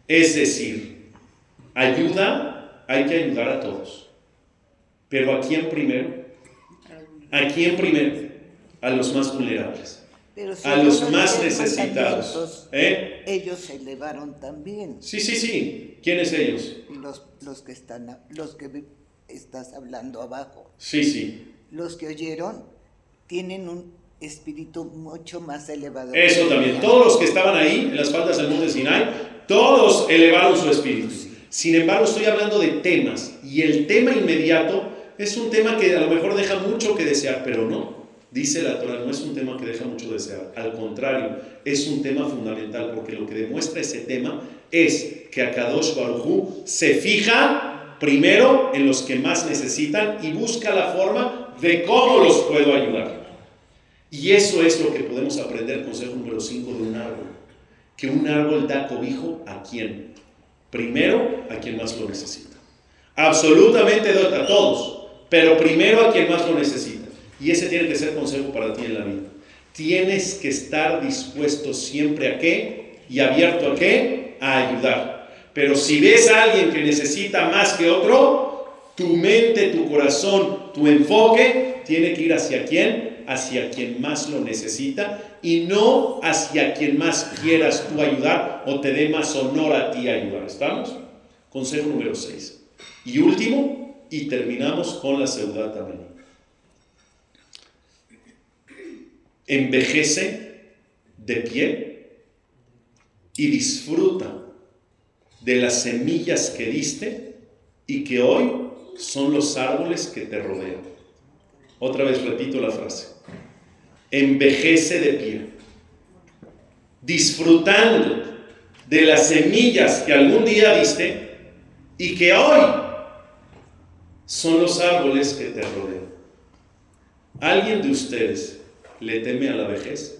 Es decir, ayuda hay que ayudar a todos. Pero ¿a quién primero? ¿A quién primero? A los más vulnerables. A los más necesitados. ¿Eh? Ellos se elevaron también. Sí, sí, sí. ¿Quiénes ellos? Los, los que están, los que estás hablando abajo. Sí, sí. Los que oyeron tienen un espíritu mucho más elevado. Eso también. Todos los que estaban ahí, en las faldas del monte Sinai, todos elevaron su espíritu. Sin embargo, estoy hablando de temas y el tema inmediato es un tema que a lo mejor deja mucho que desear, pero no. Dice la Torah, no es un tema que deja mucho desear. Al contrario, es un tema fundamental porque lo que demuestra ese tema es que Akadosh Baruj se fija primero en los que más necesitan y busca la forma de cómo los puedo ayudar. Y eso es lo que podemos aprender, consejo número 5 de un árbol. Que un árbol da cobijo a quién? Primero a quien más lo necesita. Absolutamente a todos, pero primero a quien más lo necesita. Y ese tiene que ser consejo para ti en la vida. Tienes que estar dispuesto siempre a qué y abierto a qué? A ayudar. Pero si ves a alguien que necesita más que otro, tu mente, tu corazón, tu enfoque tiene que ir hacia quién? Hacia quien más lo necesita y no hacia quien más quieras tú ayudar o te dé más honor a ti ayudar. ¿Estamos? Consejo número 6. Y último, y terminamos con la ciudad también. Envejece de pie y disfruta de las semillas que diste y que hoy son los árboles que te rodean. Otra vez repito la frase envejece de pie, disfrutando de las semillas que algún día diste y que hoy son los árboles que te rodean. ¿Alguien de ustedes le teme a la vejez?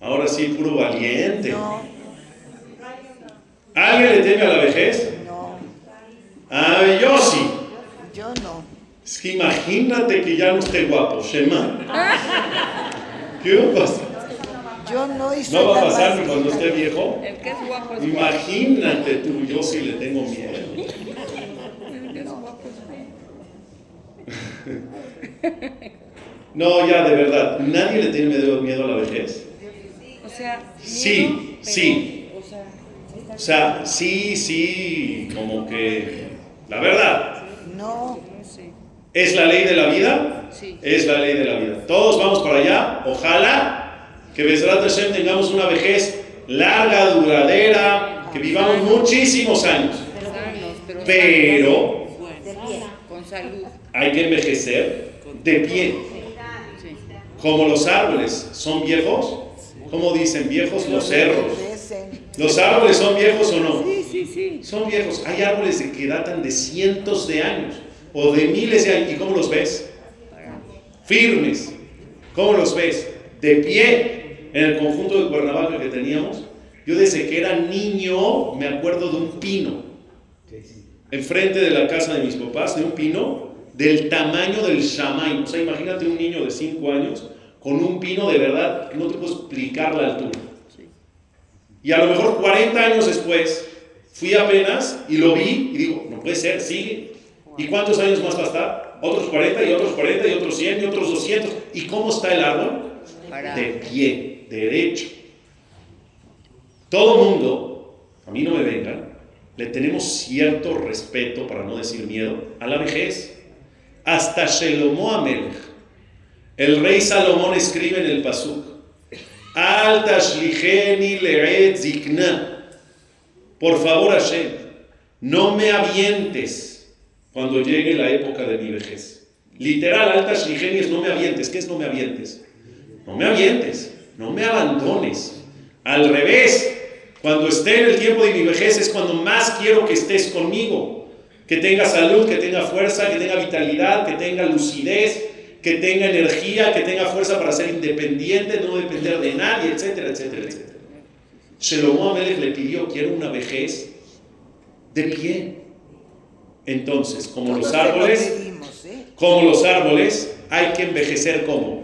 Ahora sí, puro valiente. ¿Alguien le teme a la vejez? No. Ah, yo sí. Yo no. Es que imagínate que ya no esté guapo, Shema. ¿Qué va a pasar? Yo no ¿No va a pasar cuando esté viejo? El que es guapo es Imagínate tú, yo sí le tengo miedo. El que es guapo es No, ya, de verdad, nadie le tiene miedo a la vejez. O sea, Sí, sí. O sea, O sea, sí, sí, como que, la verdad, No. ¿es la ley de la vida? Sí. Es la ley de la vida. Todos vamos para allá. Ojalá que Besrat Hashem tengamos una vejez larga, duradera, que vivamos muchísimos años. Pero Pero con salud. Hay que envejecer de pie. Como los árboles son viejos, como dicen viejos los cerros. ¿Los árboles son viejos o no? Sí, sí, sí. Son viejos. Hay árboles que datan de cientos de años o de miles de años. ¿Y cómo los ves? Firmes. ¿Cómo los ves? De pie. En el conjunto de Cuernavaca que teníamos, yo desde que era niño me acuerdo de un pino. Enfrente de la casa de mis papás, de un pino del tamaño del shamay. O sea, imagínate un niño de 5 años con un pino de verdad que no te puedo explicar la altura. Y a lo mejor 40 años después, fui apenas y lo vi y digo, no puede ser, sigue. ¿Y cuántos años más va a estar? Otros 40 y otros 40 y otros 100 y otros 200. ¿Y cómo está el árbol? De pie, derecho. Todo mundo, a mí no me vengan, le tenemos cierto respeto, para no decir miedo, a la vejez. Hasta Shelomo Amelech, el rey Salomón escribe en el Pasuk, Al tashlicheni le'et zikna. Por favor, Hashem, no me avientes cuando llegue la época de mi vejez. Literal, al tashlicheni es no me avientes. ¿Qué es no me avientes? No me avientes, no me abandones. Al revés, cuando esté en el tiempo de mi vejez es cuando más quiero que estés conmigo. Que tenga salud, que tenga fuerza, que tenga vitalidad, que tenga lucidez, que tenga energía, que tenga fuerza para ser independiente, no depender de nadie, etcétera, etcétera, etcétera. Shelomo Amelech le pidió, quiero una vejez de pie. Entonces, como los árboles, ¿eh? como los árboles, hay que envejecer como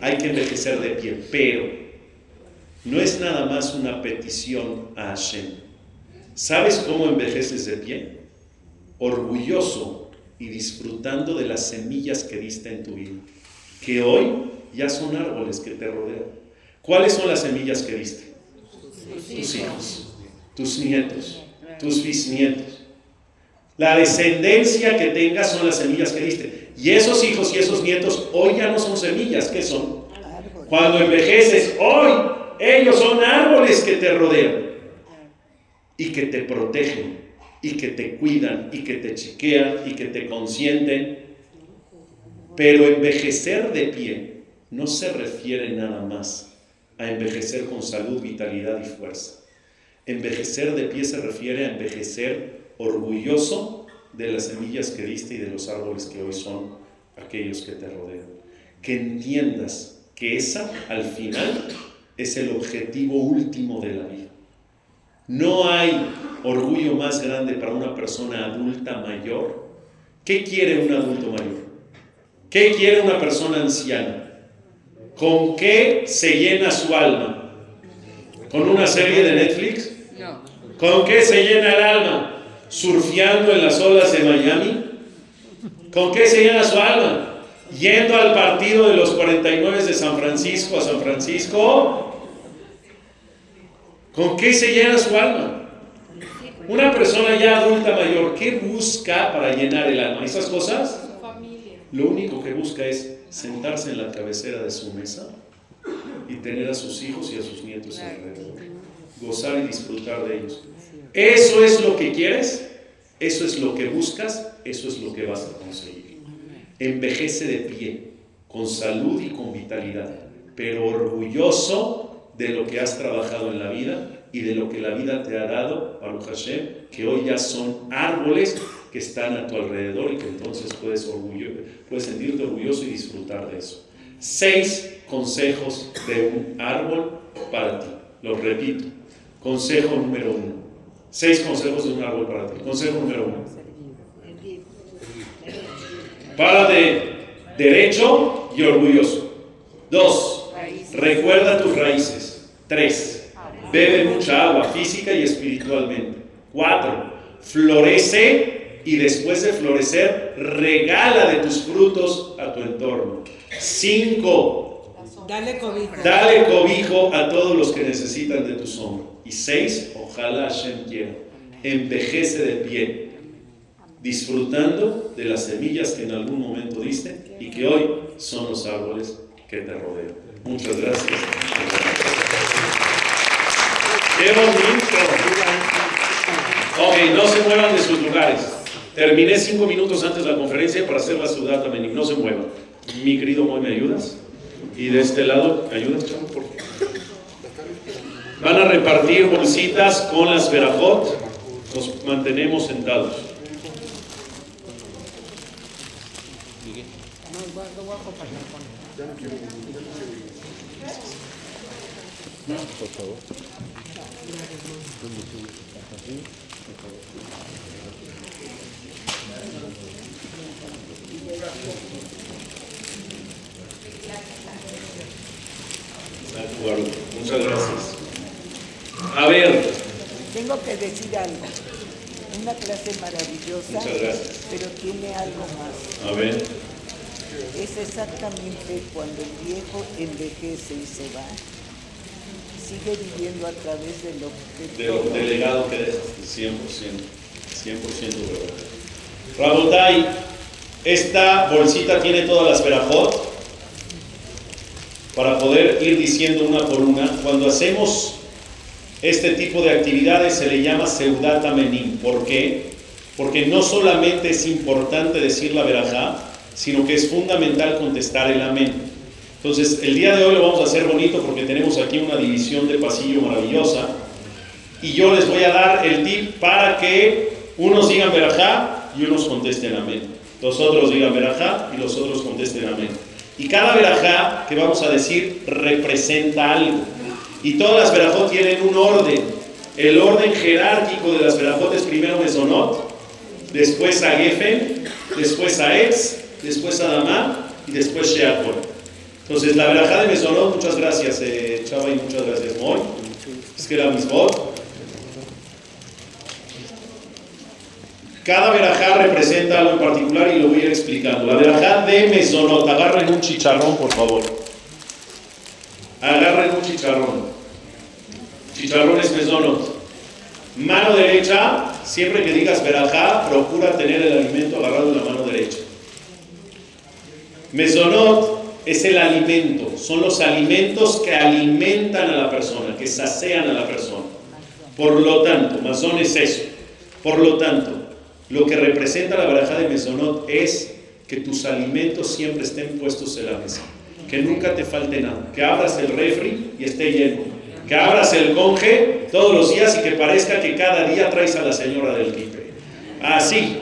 hay que envejecer de pie, pero no es nada más una petición a Hashem. ¿Sabes cómo envejeces de pie? Orgulloso y disfrutando de las semillas que diste en tu vida, que hoy ya son árboles que te rodean. ¿Cuáles son las semillas que diste? Tus hijos, tus nietos, tus bisnietos. La descendencia que tengas son las semillas que diste. Y esos hijos y esos nietos hoy ya no son semillas, ¿qué son? Cuando envejeces, hoy ellos son árboles que te rodean y que te protegen y que te cuidan y que te chiquean y que te consienten. Pero envejecer de pie no se refiere nada más a envejecer con salud, vitalidad y fuerza. Envejecer de pie se refiere a envejecer orgulloso de las semillas que diste y de los árboles que hoy son aquellos que te rodean. Que entiendas que esa, al final, es el objetivo último de la vida. No hay orgullo más grande para una persona adulta mayor. ¿Qué quiere un adulto mayor? ¿Qué quiere una persona anciana? ¿Con qué se llena su alma? ¿Con una serie de Netflix? No. ¿Con qué se llena el alma? ¿Surfeando en las olas de Miami? ¿Con qué se llena su alma? ¿Yendo al partido de los 49 de San Francisco a San Francisco? ¿Con qué se llena su alma? Una persona ya adulta mayor, ¿qué busca para llenar el alma? ¿Esas cosas? Lo único que busca es sentarse en la cabecera de su mesa y tener a sus hijos y a sus nietos alrededor. Gozar y disfrutar de ellos. ¿Eso es lo que quieres? ¿Eso es lo que buscas? Eso es lo que vas a conseguir. Envejece de pie, con salud y con vitalidad, pero orgulloso de lo que has trabajado en la vida y de lo que la vida te ha dado, Baruch Hashem, que hoy ya son árboles que están a tu alrededor y que entonces puedes, orgullo, puedes sentirte orgulloso y disfrutar de eso. Seis consejos de un árbol para ti. Los repito. Consejo número uno. Seis consejos de un árbol para ti. Consejo número uno. Párate derecho y orgulloso. Dos. Recuerda tus raíces. Tres. Bebe mucha agua física y espiritualmente. Cuatro. Florece y después de florecer, regala de tus frutos a tu entorno. Cinco. Dale cobijo. Dale cobijo a todos los que necesitan de tu sombra. Y seis, ojalá Hashem quiera, envejece de pie disfrutando de las semillas que en algún momento diste y que hoy son los árboles que te rodean. Muchas gracias. ¡Qué bonito! Ok, no se muevan de sus lugares. Terminé cinco minutos antes de la conferencia para hacer la ciudad también. No se muevan. Mi querido Moy, ¿me ayudas? Y de este lado, ¿me ayudas, chavo? Por favor. Van a repartir bolsitas con las verajot. Nos mantenemos sentados. Muchas gracias. A ver, Tengo que decir algo. Una clase maravillosa, pero tiene algo más. a ver. Es exactamente cuando el viejo envejece y se va. Sigue viviendo a través de lo que de lo delegado que dejaste, 100%, 100% verdad. Rabotai, esta bolsita tiene todas las verajot para poder ir diciendo una por una. Cuando hacemos este tipo de actividades se le llama seudata menim. ¿Por qué? Porque no solamente es importante decir la verajá, sino que es fundamental contestar el amén. Entonces, el día de hoy lo vamos a hacer bonito porque tenemos aquí una división de pasillo maravillosa. Y yo les voy a dar el tip para que unos digan verajá y unos contesten amén. Los otros digan verajá y los otros contesten amén. Y cada verajá que vamos a decir representa algo. Y todas las verajot tienen un orden. El orden jerárquico de las verajot es primero Mesonot, después a Gefen, después a Etz, después a Damá y después Sheakol. Entonces, la verajá de Mesonot, muchas gracias, eh, Chava, y muchas gracias, Moy. Es que era mismot. Cada verajá representa algo en particular y lo voy a ir explicando. La verajá de Mesonot, agarren un chicharrón, por favor. Agarren un chicharrón. Chicharrón es Mesonot. Mano derecha, siempre que digas verajá, procura tener el alimento agarrado en la mano derecha. Mesonot es el alimento, son los alimentos que alimentan a la persona, que sacian a la persona. Por lo tanto, Masón es eso. Por lo tanto, lo que representa la baraja de Mesonot es que tus alimentos siempre estén puestos en la mesa. Que nunca te falte nada. Que abras el refri y esté lleno. Que abras el conge todos los días y que parezca que cada día traes a la señora del kipe. Así.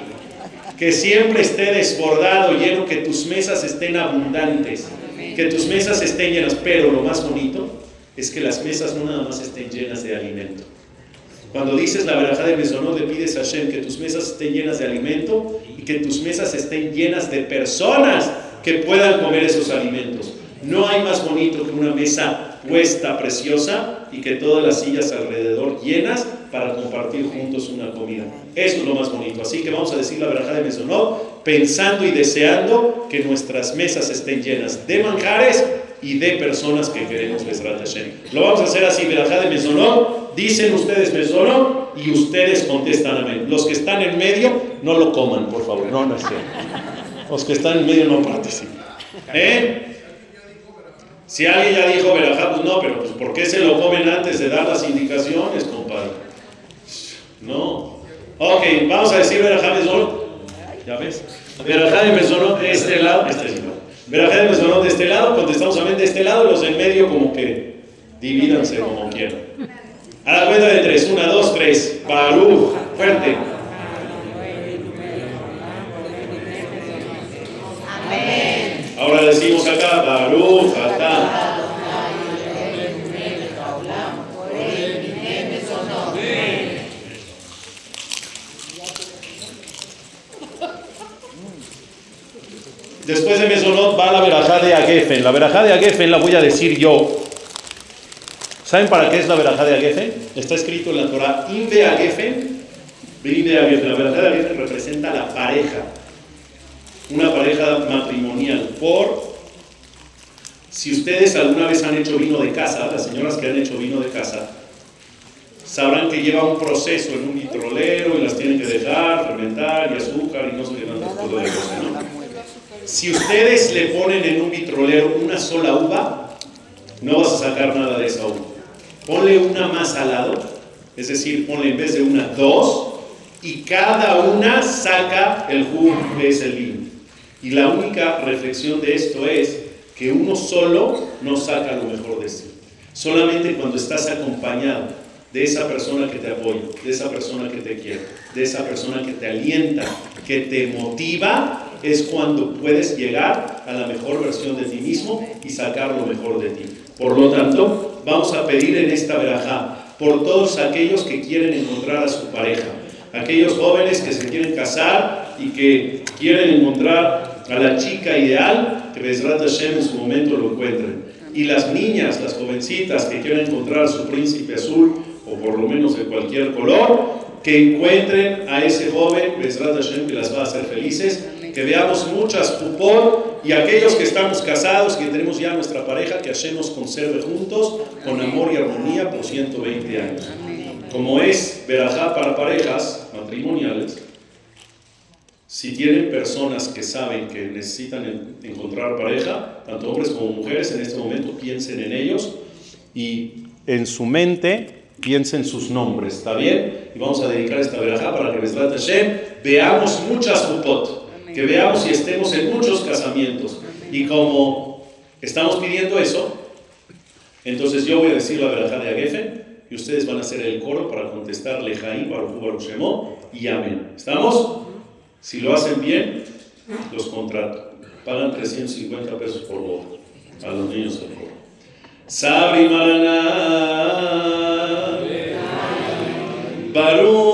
Que siempre esté desbordado, lleno, que tus mesas estén abundantes. Que tus mesas estén llenas. Pero lo más bonito es que las mesas no nada más estén llenas de alimento. Cuando dices la verajá de Mesonot, le pides a Hashem que tus mesas estén llenas de alimento y que tus mesas estén llenas de personas que puedan comer esos alimentos. No hay más bonito que una mesa puesta, preciosa, y que todas las sillas alrededor llenas para compartir juntos una comida. Eso es lo más bonito. Así que vamos a decir la verajá de Mesonot, pensando y deseando que nuestras mesas estén llenas de manjares y de personas que queremos Besrat Hashem. Lo vamos a hacer así, verajá de Mesonot, dicen ustedes Mesonot y ustedes contestan amén. Los que están en medio, no lo coman, por favor. No, no es cierto. Los que están en medio no participen. ¿Eh? Si alguien ya dijo verajá, pues no, pero pues ¿por qué se lo comen antes de dar las indicaciones, compadre? No. Ok, vamos a decir verajá de Mesonot. ¿Ya ves? Verajá de Mesonot de este lado, este es igual. Verajá de Mesonot de este lado, contestamos amén de este lado, los en medio como que divídanse como quieran. A la cuenta de tres, una, dos, tres. Baruch, fuerte. Ahora decimos acá, Baruch, Atá. Después de Mesonot va la verajá de Agefen. La verajá de Agefen la voy a decir yo. ¿Saben para qué es la verajá de Agefen? Está escrito en la Torah. Inde Agefen, Inde Agefen. La verajá de Agefen representa la pareja. Una pareja matrimonial. Por si ustedes alguna vez han hecho vino de casa, las señoras que han hecho vino de casa, sabrán que lleva un proceso en un vitrolero y las tienen que dejar, fermentar y azúcar y no sé qué de más cosas, no. Si ustedes le ponen en un vitrolero una sola uva, no vas a sacar nada de esa uva. Ponle una más al lado, es decir, ponle en vez de una dos, y cada una saca el jugo que es el vino. Y la única reflexión de esto es que uno solo no saca lo mejor de sí. Solamente cuando estás acompañado de esa persona que te apoya, de esa persona que te quiere, de esa persona que te alienta, que te motiva, es cuando puedes llegar a la mejor versión de ti mismo y sacar lo mejor de ti. Por lo tanto, vamos a pedir en esta verajá por todos aquellos que quieren encontrar a su pareja, aquellos jóvenes que se quieren casar y que quieren encontrar a la chica ideal, que Bezrat Hashem en su momento lo encuentren. Y las niñas, las jovencitas que quieren encontrar a su príncipe azul, o por lo menos de cualquier color, que encuentren a ese joven, Bezrat Hashem, que las va a hacer felices, que veamos muchas cupón y aquellos que estamos casados, que tenemos ya nuestra pareja, que Hashem nos conserve juntos con amor y armonía por 120 años. Como es verajá para parejas matrimoniales, si tienen personas que saben que necesitan en- encontrar pareja, tanto hombres como mujeres, en este momento piensen en ellos y en su mente piensen sus nombres, ¿está bien? Y vamos a dedicar esta verajá para que Besrat Hashem veamos muchas jupot, que veamos y estemos en muchos casamientos. Y como estamos pidiendo eso, entonces yo voy a decir la verajá de Agefen y ustedes van a hacer el coro para contestar Lejaim, Baruch Hu, Baruch Shemo y Amén. ¿Estamos? Si lo hacen bien, los contrato. Pagan 350 pesos por boda a los niños del coro. Sabri Maraná, Baruch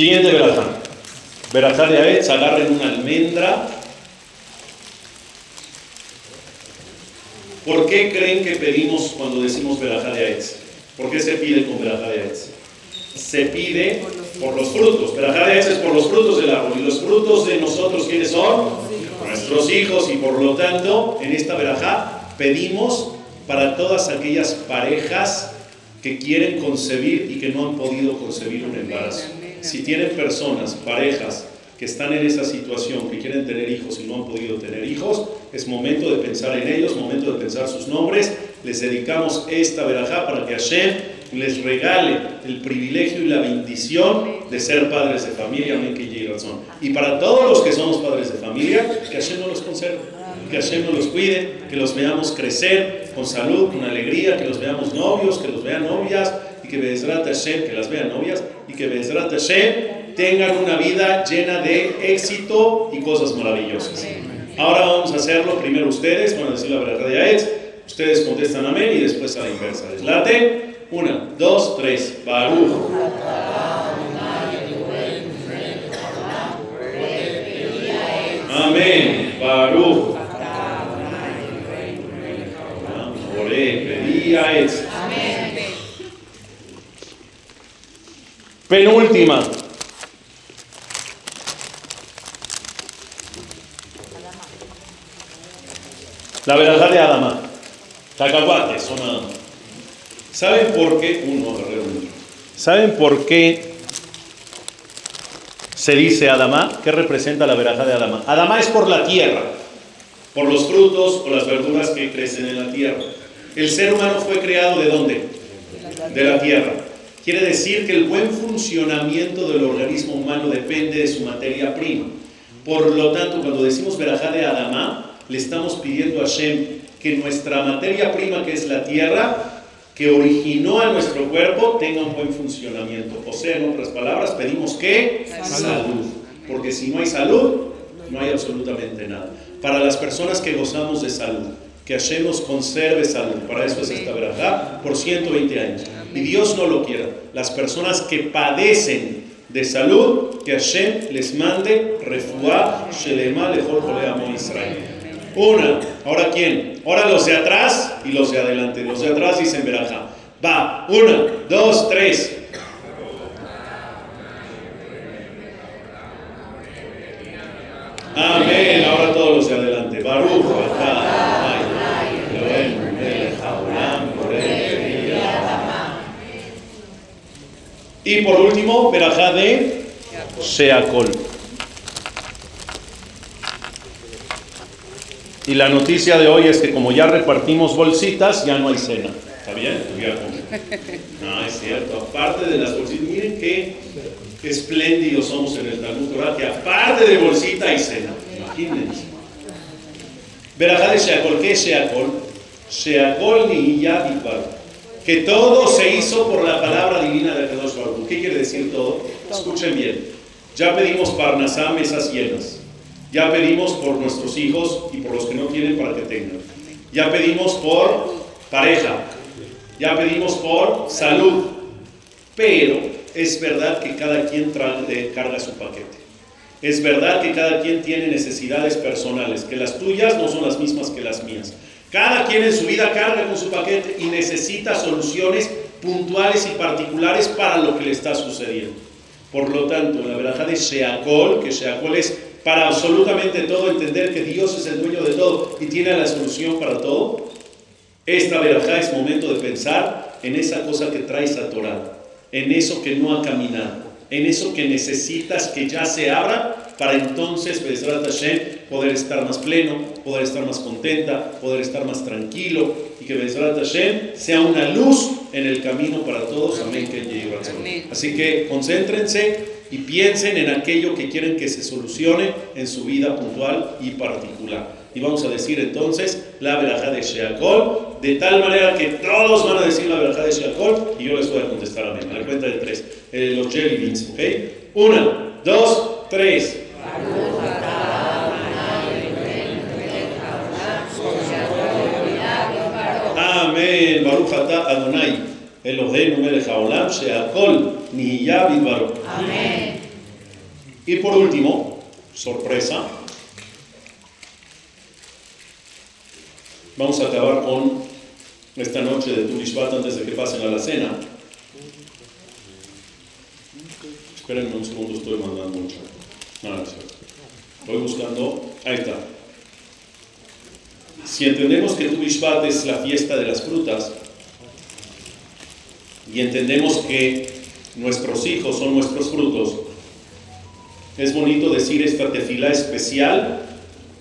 Siguiente verajá. Verajá de Aetz, agarren una almendra. ¿Por qué creen que pedimos cuando decimos verajá de Aetz? ¿Por qué se pide con verajá de Aetz? Se pide por los frutos. Verajá de Aetz es por los frutos del árbol. ¿Y los frutos de nosotros quiénes son? Nuestros hijos. Y por lo tanto, en esta verajá pedimos para todas aquellas parejas que quieren concebir y que no han podido concebir un embarazo. Si tienen personas, parejas, que están en esa situación, que quieren tener hijos y no han podido tener hijos, es momento de pensar en ellos, momento de pensar sus nombres. Les dedicamos esta verajá para que Hashem les regale el privilegio y la bendición de ser padres de familia, amén, que llegue. Y para todos los que somos padres de familia, que Hashem nos los conserve, que Hashem nos los cuide, que los veamos crecer con salud, con alegría, que los veamos novios, que los vean novias, que Bezrat Hashem, que las vean novias, y que Bezrat Hashem tengan una vida llena de éxito y cosas maravillosas. Ahora vamos a hacerlo primero ustedes, van a decir la verdad de Aetz, ustedes contestan amén y después a la inversa. ¿Les late? Una, dos, tres. Baruch. Amén. Baruch. Oré, pedí a Aetz. Penúltima. La verdad de Adama. Cacahuates, son Adama. ¿Saben por qué? Uno, uno. ¿Saben por qué se dice Adama? ¿Qué representa la verajá de Adama? Adama es por la tierra, por los frutos o las verduras que crecen en la tierra. El ser humano fue creado de dónde? De la tierra. Quiere decir que el buen funcionamiento del organismo humano depende de su materia prima. Por lo tanto, cuando decimos verajá de Adama, le estamos pidiendo a Hashem que nuestra materia prima, que es la tierra, que originó a nuestro cuerpo, tenga un buen funcionamiento. O sea, en otras palabras, pedimos que salud. porque si no hay salud, no hay absolutamente nada. Para las personas que gozamos de salud, que Hashem nos conserve salud, para eso es esta verdad, por 120 años. Y Dios no lo quiera. Las personas que padecen de salud, que Hashem les mande refuá, shelema, lejol, amo Israel. Una, ahora quién? Ahora los de atrás y los de adelante. Los de atrás dicen verajá. Va, una, dos, tres. Amén. Ahora todos los de adelante. Baruch, Y por último, verajá de Sheakol. Y la noticia de hoy es que como ya repartimos bolsitas, ya no hay cena. ¿Está bien? No, es cierto. Aparte de las bolsitas, miren qué espléndidos somos en el Talmud Torah, que aparte de bolsita hay cena. Imagínense. Verajá de Sheakol. ¿Qué es Sheakol? Sheakol ni Yadikbar que todo se hizo por la palabra divina de Kadosh Baruch. ¿Qué quiere decir todo? Escuchen bien. Ya pedimos Parnasá, mesas llenas. Ya pedimos por nuestros hijos y por los que no tienen para que tengan. Ya pedimos por pareja. Ya pedimos por salud. Pero es verdad que cada quien carga su paquete. Es verdad que cada quien tiene necesidades personales, que las tuyas no son las mismas que las mías. Cada quien en su vida carga con su paquete y necesita soluciones puntuales y particulares para lo que le está sucediendo. Por lo tanto, la verdad de Sheakol, que Sheakol es para absolutamente todo, entender que Dios es el dueño de todo y tiene la solución para todo, esta verajá es momento de pensar en esa cosa que traes a Torah, en eso que no ha caminado, en eso que necesitas que ya se abra para entonces, Bezrat Hashem, poder estar más pleno, poder estar más contenta, poder estar más tranquilo y que Bezrat Hashem sea una luz en el camino para todos. Amén. Así que concéntrense y piensen en aquello que quieren que se solucione en su vida puntual y particular. Y vamos a decir entonces la verajá de Sheakol, de tal manera que todos van a decir la verajá de Sheakol y yo les voy a contestar amén. A la cuenta de tres. Eh, los jelly beans, ¿ok? Una, dos, tres. Amén. Baruch ata Adonai. Eloheinu melech haolam sheakol nihiyah bidbaro. Amén. Y por último, sorpresa, vamos a acabar con esta noche de Turishvat antes de que pasen a la cena. Espérenme un segundo, estoy mandando mucho. No, no, Estoy buscando. Ahí está. Si entendemos que Tu es la fiesta de las frutas y entendemos que nuestros hijos son nuestros frutos, es bonito decir esta tefila especial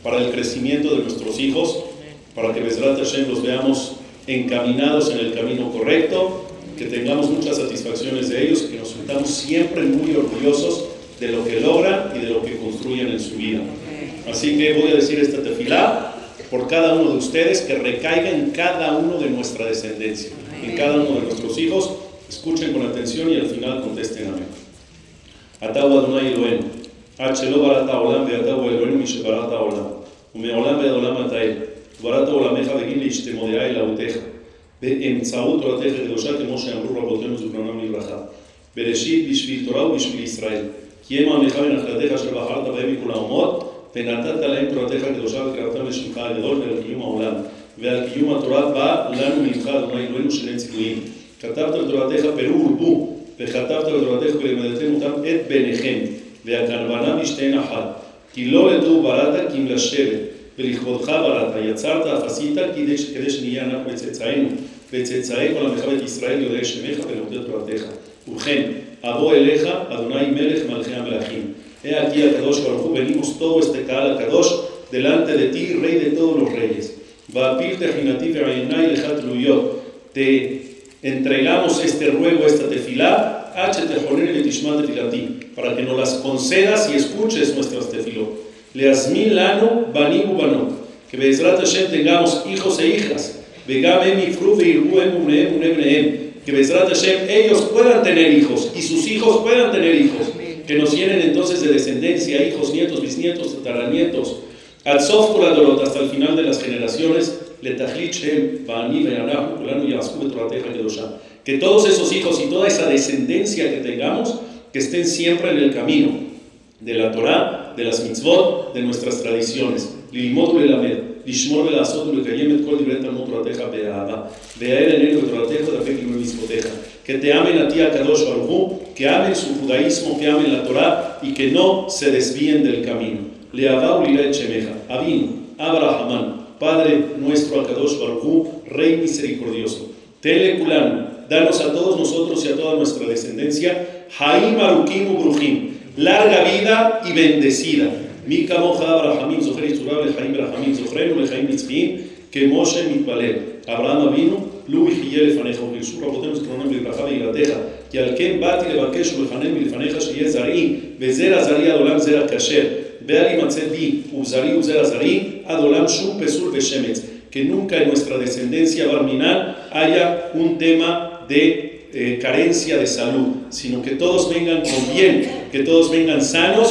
para el crecimiento de nuestros hijos, para que Besrat Hashem los veamos encaminados en el camino correcto, que tengamos muchas satisfacciones de ellos, que nos sintamos siempre muy orgullosos de lo que logran y de lo que construyen en su vida. Así que voy a decir esta tefilá por cada uno de ustedes que recaiga en cada uno de nuestra descendencia, en cada uno de nuestros hijos. Escuchen con atención y al final contesten amén. Atahu Adonai Elohenu, Achelo barata olam ve'atahu Elohenu mishebarata olam, ומעולם ועד עולם אתה אל, ובראת עולמך בגין להשתמודעה אל אבותיך, באמצעות תורתך הקדושה כמו שאמרו רבותינו זיכרונם לברכה, בראשית בשביל תורה ובשביל ישראל. כי הם עמך ונחלתך אשר בחרת בהם מכל האומות, ונתת להם תורתך הקדושה וקראתם לשמך הגדול ועל קיום העולם. ועל קיום התורה בא לנו ממך, אדוני אלוהינו שני ציוויים. כתבת בתורתך פרו ורבו, וכתבת בתורתך ולמדתם אותם את בניכם, והקרבנה משתיהן אחת. כי לא לדור בראת כי אם לשבת, ולכבודך בראת, יצרת אף עשית כדי שנהיה אנחנו וצאצאינו, וצאצאי כל עמך ישראל יודעי שמך ולומדי תורתך. ובכן, אבוא אליך, אדוני מלך מלכי המלכים. He aquí al Kadosh Baruj venimos todo este Kaal Kadosh delante de ti, Rey de todos los reyes. Te entregamos este ruego, esta tefilá, para que nos las concedas y escuches nuestras tefilot. Leazmin Lano Banim Ubano. Que Bezrat Hashem tengamos hijos e hijas. Que Bezrat Hashem ellos puedan tener hijos y sus hijos puedan tener hijos que nos llenen entonces de descendencia, hijos, nietos, bisnietos, tataranietos, al Dorot, hasta el final de las generaciones, que todos esos hijos y toda esa descendencia que tengamos, que estén siempre en el camino de la Torah, de las mitzvot, de nuestras tradiciones que te amen a ti, a Kadosh que amen su judaísmo, que amen la Torah y que no se desvíen del camino. Le Abin, Abraham, Padre nuestro, Akadosh Baruj Rey misericordioso. Teleculán, danos a todos nosotros y a toda nuestra descendencia, Haim Arukim Ubrujim, larga vida y bendecida. Mika Moja Abrahamim Zohar Yitzurab Lehaim Abrahamim Zohrenu Lehaim Yitzchim, que Moshe Mitbalel, Abraham vino לו יחיה לפניך וברשות רבותינו זכרונם לברכה ויגרתך, כי על כן באתי לבקש ולחנן מלפניך שיהיה זרעי, וזרע זרעי עד עולם זרע כשר, ואל יימצא בי וזרעי וזרע זרעי עד עולם שום פסול ושמץ. Que nunca en nuestra descendencia barminal haya un tema de eh, carencia de salud, sino que todos vengan con bien, que todos vengan sanos,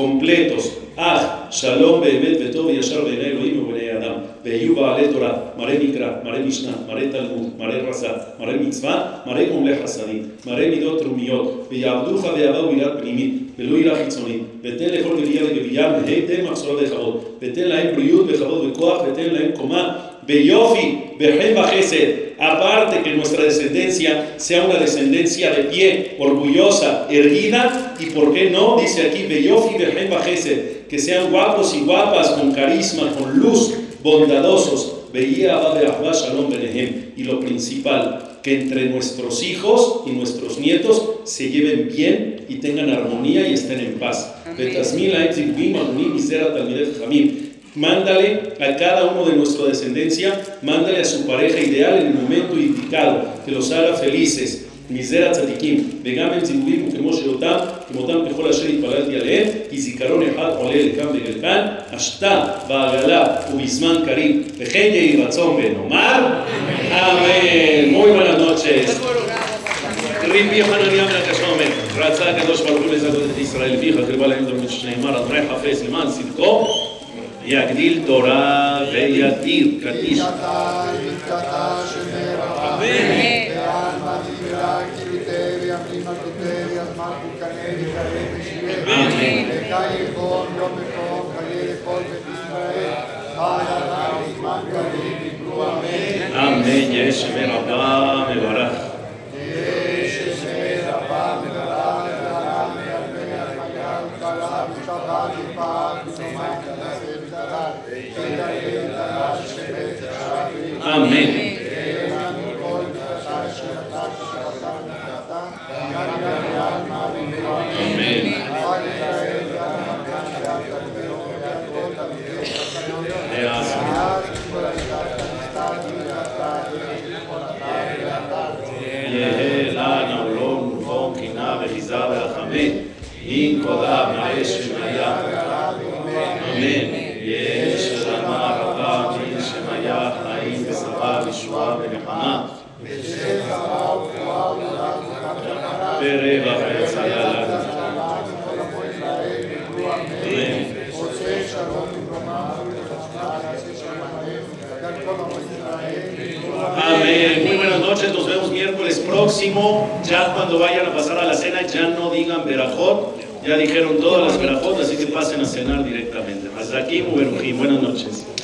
completos, אך שלום באמת וטוב וישר בעיני אלוהים ובעיני האדם. ויהיו בעלי תורה, מראה מקרא, מראה משנה, מראה תלמוד, מראה רס"א, מראה מצווה, מראה גומלי חסדים, מראה מידות תרומיות, ויעבדוך ויעבדו ביראת פנימית, ולא יראה חיצונית, ותן לכל גבייה לגבייה, והיתן מחסורה וכבוד, ותן להם בריאות וכבוד וכוח, ותן להם קומה Beyofi, Behemba Gesed, aparte que nuestra descendencia sea una descendencia de pie, orgullosa, erguida, y por qué no, dice aquí, Beyofi, Behemba Gesed, que sean guapos y guapas, con carisma, con luz, bondadosos, Veía Shalom Benehem, y lo principal, que entre nuestros hijos y nuestros nietos se lleven bien y tengan armonía y estén en paz. Mándale a cada uno de nuestra descendencia, mándale a su pareja ideal en el momento indicado, que los haga felices. מזרע צדיקים, וגם הם ציבורים וכמו שאותם, כמותם ככל אשר התפללתי עליהם, כי זיכרון אחד עולה לכאן ולכאן, השתה בעגלה ובזמן קריב, וכן יהי רצון ונאמר, אמן. Muy buenas noches. ריבי חנניה מן הקשומר, רצה הקדוש ברוך הוא לזכות את ישראל פיך, קרבה להם דורמי שנאמר, אדוני חפש למען צדקו יגדיל תורה ויתיר קדיש. אמן, Heiligtum, Jomikum, Heiligtum, Israel, Παραδείγμα, Καλήνικου, Αμήν. Αμήν, Ιησού, με λαμπά, με βαρά. Αμήν. Amén. Muy buenas noches, nos vemos miércoles próximo. Ya cuando vayan a pasar a la cena, ya no digan Berajot. Ya dijeron todas las Berajot, así que pasen a cenar directamente. Hasta aquí, Buenas noches.